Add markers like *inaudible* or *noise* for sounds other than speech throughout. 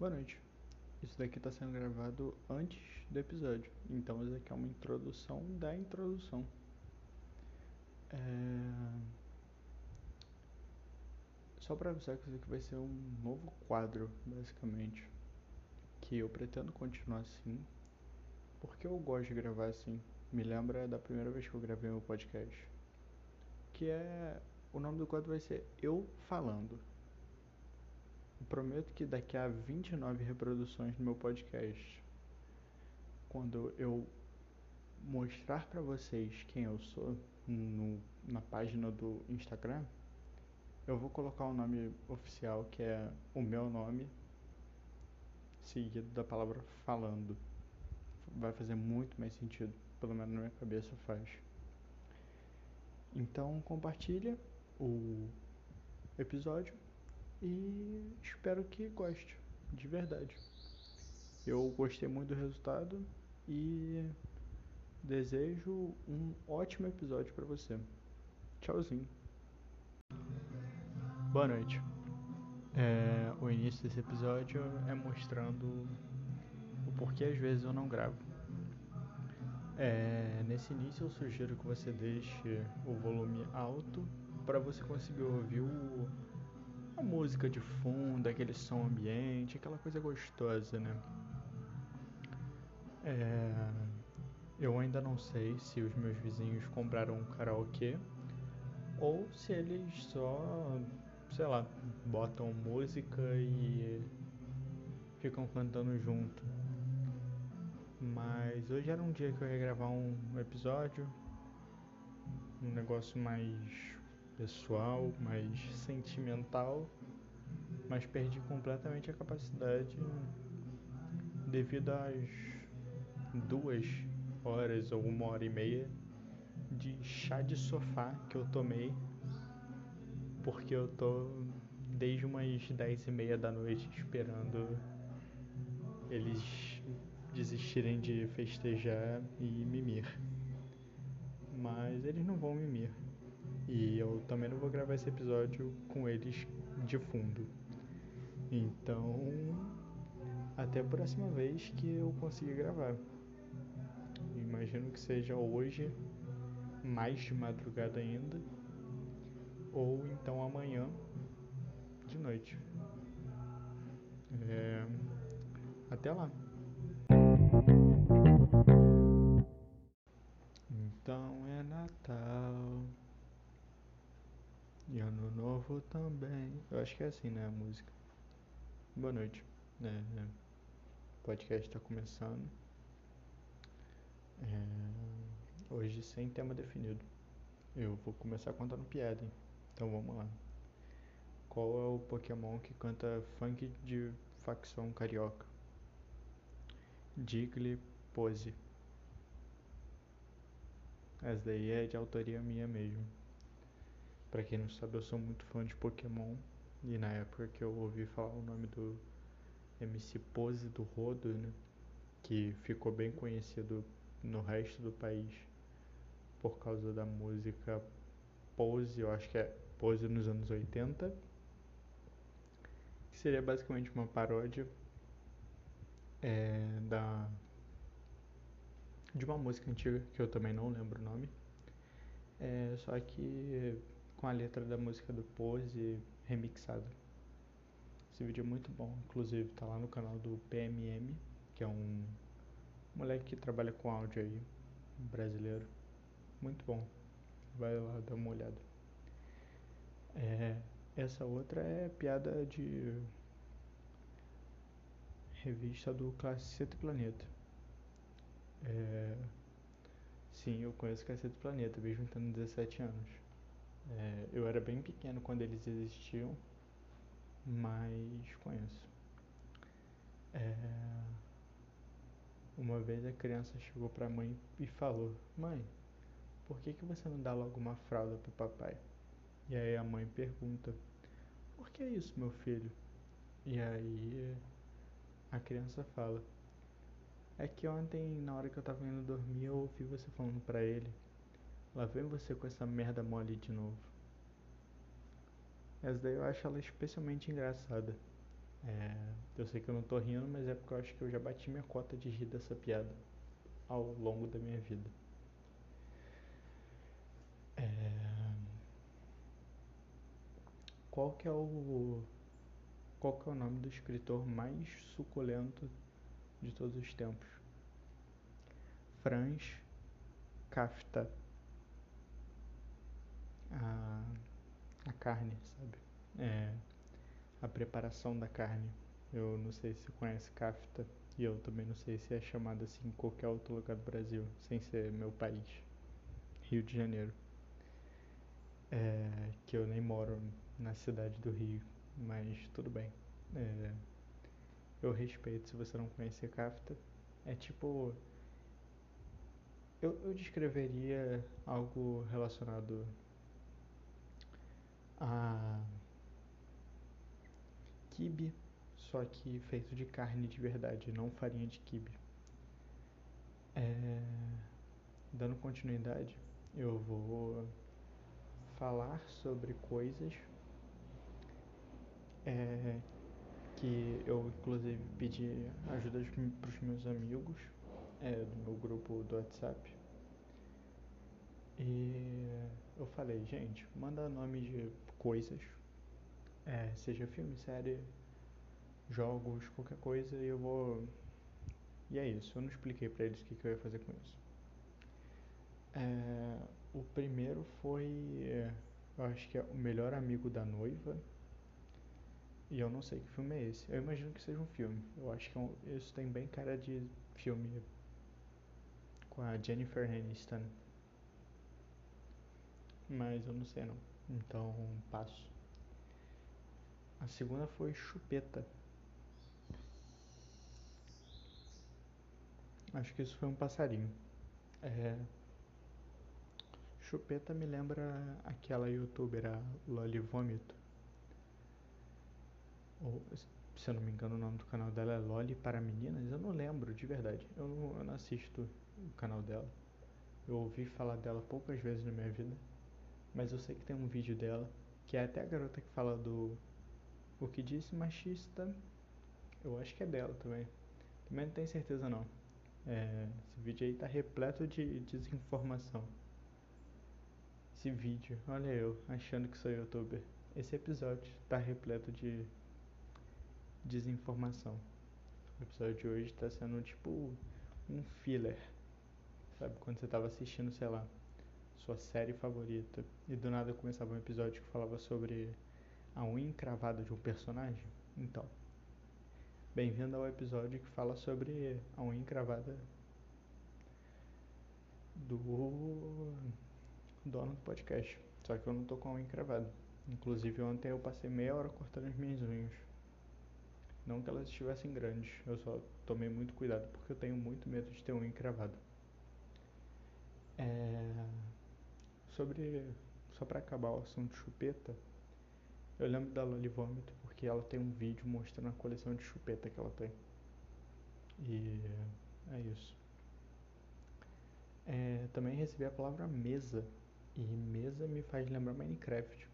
Boa noite. Isso daqui está sendo gravado antes do episódio, então isso aqui é uma introdução da introdução. É... Só para avisar que isso aqui vai ser um novo quadro, basicamente, que eu pretendo continuar assim, porque eu gosto de gravar assim. Me lembra da primeira vez que eu gravei meu podcast, que é o nome do quadro vai ser Eu Falando. Prometo que daqui a 29 reproduções do meu podcast, quando eu mostrar para vocês quem eu sou no, na página do Instagram, eu vou colocar o nome oficial que é o meu nome seguido da palavra falando. Vai fazer muito mais sentido, pelo menos na minha cabeça faz. Então compartilha o episódio e espero que goste, de verdade. Eu gostei muito do resultado e desejo um ótimo episódio para você. Tchauzinho. Boa noite. É, o início desse episódio é mostrando o porquê às vezes eu não gravo. É, nesse início eu sugiro que você deixe o volume alto para você conseguir ouvir o, a música de fundo, aquele som ambiente, aquela coisa gostosa, né? É, eu ainda não sei se os meus vizinhos compraram um karaokê ou se eles só, sei lá, botam música e ficam cantando junto. Mas hoje era um dia que eu ia gravar um episódio, um negócio mais pessoal, mais sentimental, mas perdi completamente a capacidade devido às duas horas ou uma hora e meia de chá de sofá que eu tomei, porque eu tô desde umas dez e meia da noite esperando eles desistirem de festejar e mimir. Mas eles não vão mimir. E eu também não vou gravar esse episódio com eles de fundo. Então, até a próxima vez que eu conseguir gravar. Imagino que seja hoje, mais de madrugada ainda, ou então amanhã de noite. É... Até lá. Então é Natal. E ano novo também. Eu acho que é assim, né? A música. Boa noite. É, é. O podcast está começando. É, hoje sem tema definido. Eu vou começar contando piada, hein? Então vamos lá. Qual é o Pokémon que canta funk de facção carioca? Pose. Essa daí é de autoria minha mesmo. Pra quem não sabe, eu sou muito fã de Pokémon. E na época que eu ouvi falar o nome do MC Pose do Rodo, né? Que ficou bem conhecido no resto do país por causa da música Pose, eu acho que é Pose nos anos 80. Que seria basicamente uma paródia é, da de uma música antiga que eu também não lembro o nome. É, só que com a letra da música do Pose remixada. Esse vídeo é muito bom, inclusive tá lá no canal do PMM, que é um moleque que trabalha com áudio aí, brasileiro. Muito bom. Vai lá dar uma olhada. É, essa outra é piada de revista do Cacete Planeta. É, sim, eu conheço Cacete Planeta, mesmo tendo 17 anos. É, eu era bem pequeno quando eles existiam, mas conheço. É, uma vez a criança chegou para a mãe e falou: Mãe, por que, que você não dá logo uma fralda para o papai? E aí a mãe pergunta: Por que isso, meu filho? E aí a criança fala: É que ontem, na hora que eu tava indo dormir, eu ouvi você falando para ele Lá vem você com essa merda mole de novo. Essa daí eu acho ela especialmente engraçada. É, Eu sei que eu não tô rindo, mas é porque eu acho que eu já bati minha cota de rir dessa piada ao longo da minha vida. É... Qual que é o qual que é o nome do escritor mais suculento de todos os tempos? Franz Kafta. A, a carne, sabe? É, a preparação da carne. Eu não sei se conhece Kafta e eu também não sei se é chamado assim em qualquer outro lugar do Brasil, sem ser meu país, Rio de Janeiro. É, que eu nem moro na cidade do Rio, mas tudo bem. É, eu respeito se você não conhecer Kafta. É tipo. Eu, eu descreveria algo relacionado a kibe, só que feito de carne de verdade, não farinha de kibe. É, dando continuidade, eu vou falar sobre coisas é, que eu inclusive pedi ajuda para os meus amigos é, do meu grupo do WhatsApp. E eu falei, gente, manda nome de coisas, é, seja filme, série, jogos, qualquer coisa, e eu vou. E é isso, eu não expliquei para eles o que, que, eu ia fazer com isso. É, o primeiro foi, eu acho que é o melhor amigo da noiva. E eu não sei que filme é esse. Eu imagino que seja um filme. Eu acho que é um, isso tem bem cara de filme com a Jennifer Aniston. Mas eu não sei não. Então passo. A segunda foi Chupeta. Acho que isso foi um passarinho. É... Chupeta me lembra aquela youtuber, a Loli Vômito. Ou, se eu não me engano, o nome do canal dela é Loli para Meninas. Eu não lembro, de verdade. Eu não, eu não assisto o canal dela. Eu ouvi falar dela poucas vezes na minha vida. Mas eu sei que tem um vídeo dela, que é até a garota que fala do o que disse machista. Eu acho que é dela também. Também não tenho certeza não. É, esse vídeo aí tá repleto de desinformação. Esse vídeo, olha eu, achando que sou youtuber. Esse episódio tá repleto de desinformação. O episódio de hoje tá sendo tipo um filler. Sabe, quando você tava assistindo, sei lá, sua série favorita e do nada começava um episódio que falava sobre a unha encravada de um personagem? Então, bem-vindo ao episódio que fala sobre a unha encravada do dono do podcast. Só que eu não tô com a unha encravada. Inclusive ontem eu passei meia hora cortando as minhas unhas. Não que elas estivessem grandes, eu só tomei muito cuidado porque eu tenho muito medo de ter unha encravada. É... Sobre. Só pra acabar o assunto chupeta, eu lembro da Loli Vômito porque ela tem um vídeo mostrando a coleção de chupeta que ela tem. E é isso. É, também recebi a palavra mesa. E mesa me faz lembrar Minecraft.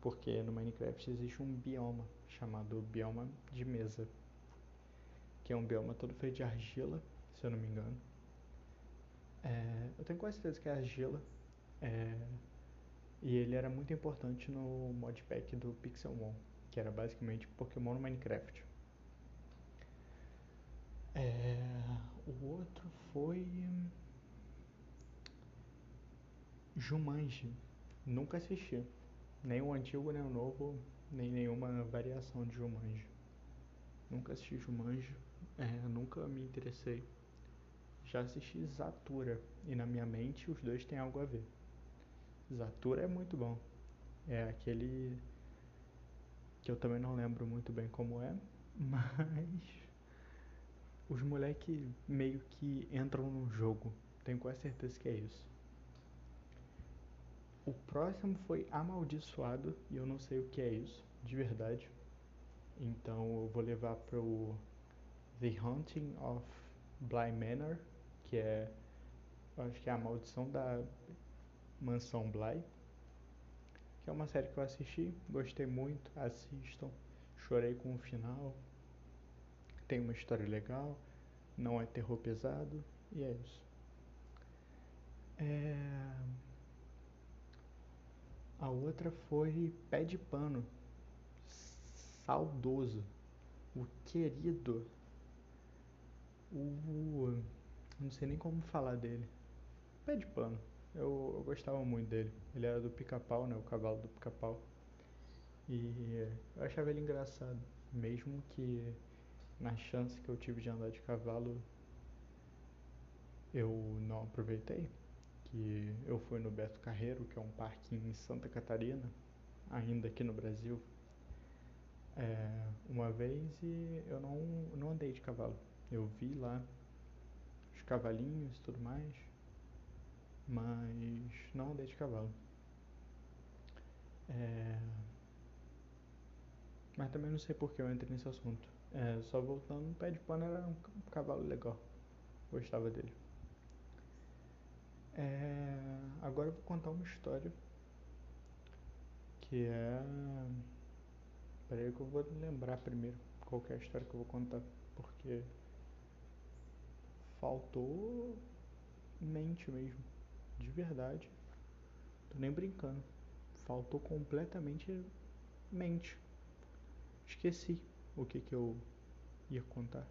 Porque no Minecraft existe um bioma chamado bioma de mesa. Que é um bioma todo feito de argila, se eu não me engano. É, eu tenho quase certeza que é argila. É, e ele era muito importante no modpack do Pixelmon, que era basicamente Pokémon no Minecraft. É, o outro foi Jumanji. Nunca assisti. Nem o antigo, nem o novo, nem nenhuma variação de Jumanji. Nunca assisti Jumanji, é, nunca me interessei. Já assisti Zatura, e na minha mente os dois têm algo a ver. Zatura é muito bom. É aquele que eu também não lembro muito bem como é, *laughs* mas os moleques meio que entram no jogo. Tenho quase certeza que é isso. O próximo foi Amaldiçoado e eu não sei o que é isso, de verdade. Então eu vou levar pro The Haunting of Bly Manor, que é acho que é a maldição da Mansão Bly, que é uma série que eu assisti, gostei muito, assistam, chorei com o final, tem uma história legal, não é terror pesado, e é isso. É... A outra foi Pé de Pano. Saudoso. O querido. O. Não sei nem como falar dele. Pé de Pano. Eu, eu gostava muito dele. Ele era do pica-pau, né? O cavalo do pica-pau. E eu achava ele engraçado. Mesmo que na chance que eu tive de andar de cavalo eu não aproveitei que eu fui no Beto Carreiro, que é um parque em Santa Catarina, ainda aqui no Brasil, é, uma vez e eu não, não andei de cavalo. Eu vi lá os cavalinhos e tudo mais, mas não andei de cavalo. É, mas também não sei por que eu entrei nesse assunto. É, só voltando, o pé de pano era um cavalo legal. Gostava dele. É, agora eu vou contar uma história que é. Peraí que eu vou lembrar primeiro qual é a história que eu vou contar, porque faltou mente mesmo, de verdade. Tô nem brincando. Faltou completamente mente. Esqueci o que que eu ia contar.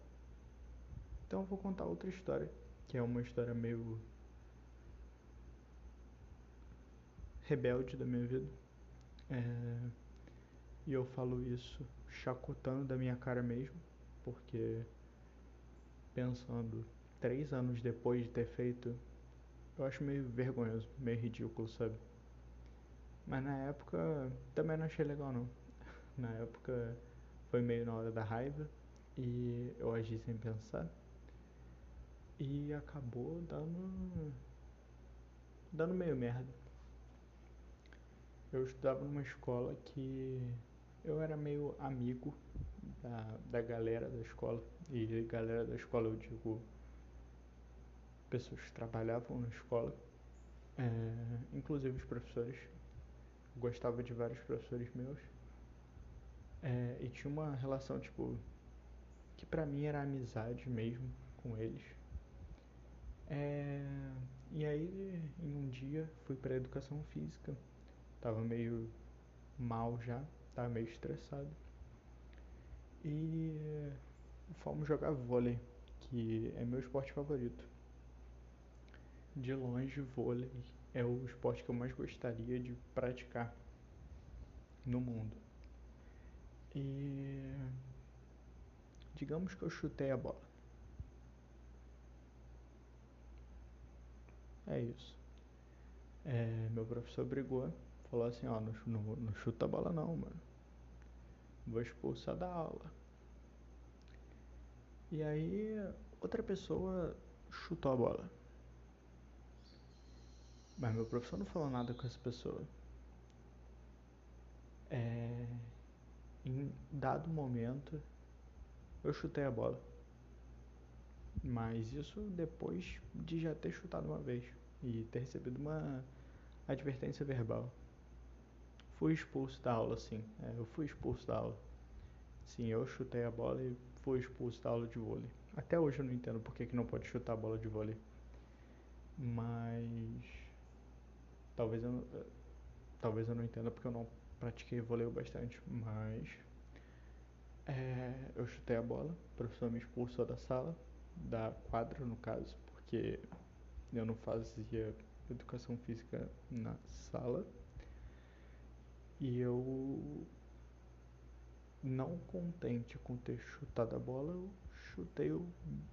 Então eu vou contar outra história, que é uma história meio rebelde da minha vida. É, e eu falo isso chacotando da minha cara mesmo, porque pensando três anos depois de ter feito, eu acho meio vergonhoso, meio ridículo, sabe? Mas na época também não achei legal não. *laughs* Na época foi meio na hora da raiva e eu agi sem pensar. E acabou dando dando meio merda eu estudava numa escola que eu era meio amigo da, da galera da escola. E galera da escola eu digo pessoas que trabalhavam na escola, é, inclusive os professores. Eu gostava de vários professores meus. É, e tinha uma relação, tipo, que pra mim era amizade mesmo com eles. É, e aí, em um dia, fui pra educação física Tava meio mal já, tava meio estressado. E fomos jogar vôlei, que é meu esporte favorito. De longe, vôlei é o esporte que eu mais gostaria de praticar no mundo. E digamos que eu chutei a bola. É isso. É, meu professor brigou Falou assim, ó, não, não, não chuta a bola não, mano. Vou expulsar da aula. E aí outra pessoa chutou a bola. Mas meu professor não falou nada com essa pessoa. É, em dado momento eu chutei a bola. Mas isso depois de já ter chutado uma vez e ter recebido uma advertência verbal. Fui expulso da aula, sim. É, eu fui expulso da aula. Sim, eu chutei a bola e fui expulso da aula de vôlei. Até hoje eu não entendo por que, que não pode chutar a bola de vôlei. Mas. Talvez eu, talvez eu não entenda porque eu não pratiquei vôlei bastante. Mas. É, eu chutei a bola, o professor me expulsou da sala, da quadra no caso, porque eu não fazia educação física na sala. E eu, não contente com ter chutado a bola, eu chutei o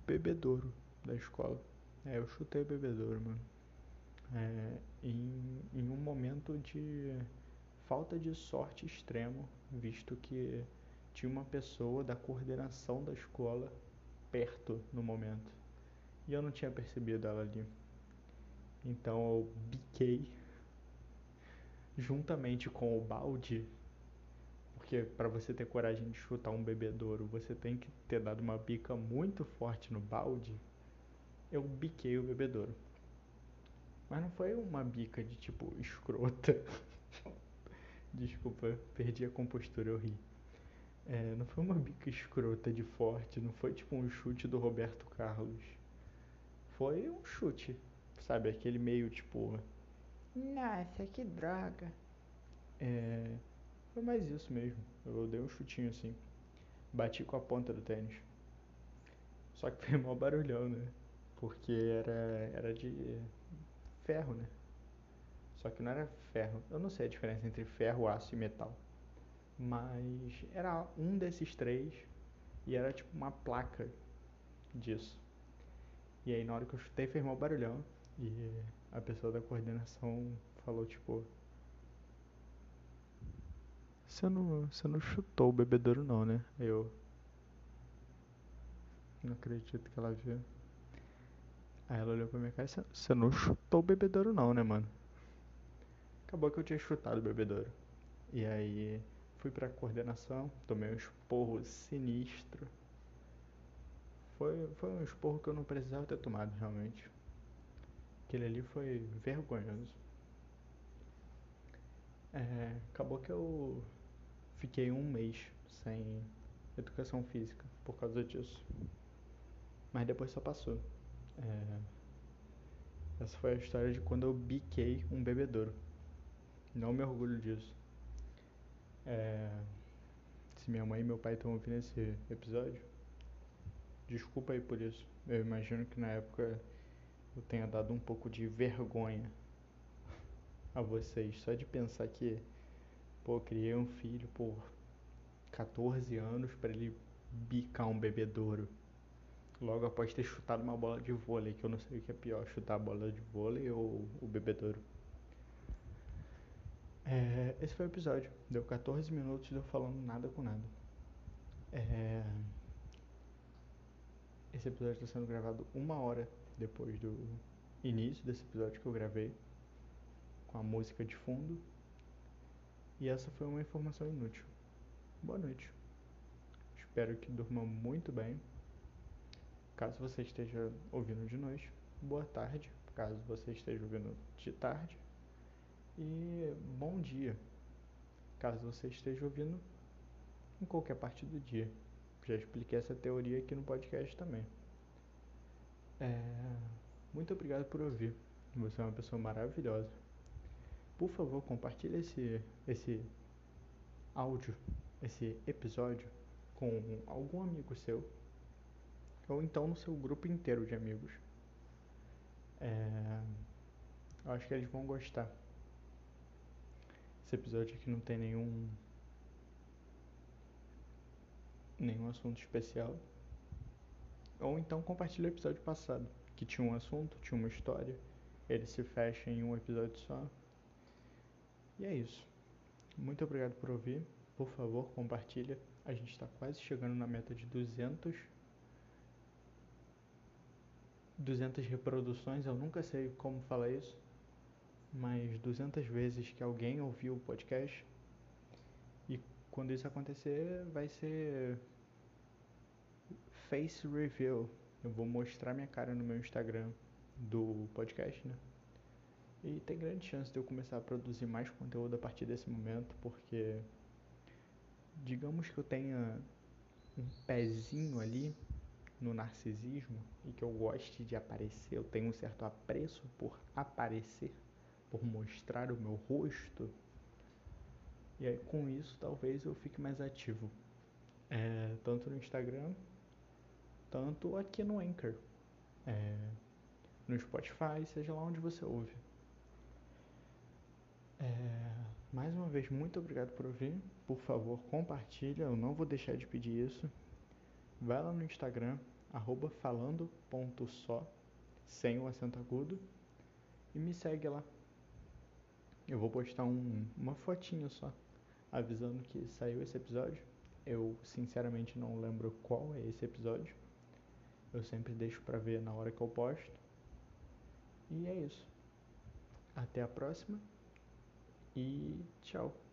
bebedouro da escola. É, eu chutei o bebedouro, mano. É, em, em um momento de falta de sorte extremo, visto que tinha uma pessoa da coordenação da escola perto no momento. E eu não tinha percebido ela ali. Então eu biquei juntamente com o balde, porque para você ter coragem de chutar um bebedouro, você tem que ter dado uma bica muito forte no balde. Eu biquei o bebedouro. Mas não foi uma bica de tipo *laughs* escrota. Desculpa, perdi a compostura, eu ri. É, não foi uma bica escrota de forte, não foi tipo um chute do Roberto Carlos. Foi um chute, sabe? Aquele meio tipo. Nossa, que droga. É. Foi mais isso mesmo. Eu dei um chutinho assim. Bati com a ponta do tênis. Só que foi mó barulhão, né? Porque era, era de ferro, né? Só que não era ferro. Eu não sei a diferença entre ferro, aço e metal. Mas era um desses três e era tipo uma placa disso. E aí na hora que eu chutei fez mó barulhão. E a pessoa da coordenação falou tipo. Você não, você não chutou o bebedouro não, né? Eu. Não acredito que ela viu. Aí ela olhou pra minha cara e você não chutou o bebedouro não, né, mano? Acabou que eu tinha chutado o bebedouro. E aí fui pra coordenação, tomei um esporro sinistro. Foi, foi um esporro que eu não precisava ter tomado realmente. Aquele ali foi vergonhoso. É, acabou que eu fiquei um mês sem educação física por causa disso. Mas depois só passou. É, essa foi a história de quando eu biquei um bebedouro. Não me orgulho disso. É, se minha mãe e meu pai estão ouvindo esse episódio, desculpa aí por isso. Eu imagino que na época eu tenha dado um pouco de vergonha a vocês. Só de pensar que, pô, criei um filho por 14 anos para ele bicar um bebedouro. Logo após ter chutado uma bola de vôlei, que eu não sei o que é pior, chutar a bola de vôlei ou o bebedouro. É, esse foi o episódio. Deu 14 minutos de eu falando nada com nada. É, esse episódio está sendo gravado uma hora depois do início desse episódio que eu gravei, com a música de fundo. E essa foi uma informação inútil. Boa noite. Espero que durma muito bem. Caso você esteja ouvindo de noite, boa tarde. Caso você esteja ouvindo de tarde, e bom dia, caso você esteja ouvindo em qualquer parte do dia. Já expliquei essa teoria aqui no podcast também. É, muito obrigado por ouvir. Você é uma pessoa maravilhosa. Por favor, compartilhe esse, esse áudio, esse episódio com algum amigo seu. Ou então no seu grupo inteiro de amigos. É, eu acho que eles vão gostar. Esse episódio aqui não tem nenhum nenhum assunto especial. Ou então compartilhe o episódio passado, que tinha um assunto, tinha uma história, ele se fecha em um episódio só. E é isso. Muito obrigado por ouvir. Por favor, compartilha. A gente está quase chegando na meta de 200 200 reproduções. Eu nunca sei como falar isso mais 200 vezes que alguém ouviu o podcast. E quando isso acontecer, vai ser face reveal. Eu vou mostrar minha cara no meu Instagram do podcast, né? E tem grande chance de eu começar a produzir mais conteúdo a partir desse momento, porque digamos que eu tenha um pezinho ali no narcisismo e que eu goste de aparecer, eu tenho um certo apreço por aparecer por mostrar o meu rosto. E aí com isso talvez eu fique mais ativo. É, tanto no Instagram, tanto aqui no Anchor. É, no Spotify, seja lá onde você ouve. É, mais uma vez, muito obrigado por ouvir. Por favor, compartilha. Eu não vou deixar de pedir isso. Vai lá no Instagram, arroba falando.só, sem o acento agudo, e me segue lá. Eu vou postar um, uma fotinho só, avisando que saiu esse episódio. Eu sinceramente não lembro qual é esse episódio. Eu sempre deixo pra ver na hora que eu posto. E é isso. Até a próxima. E tchau.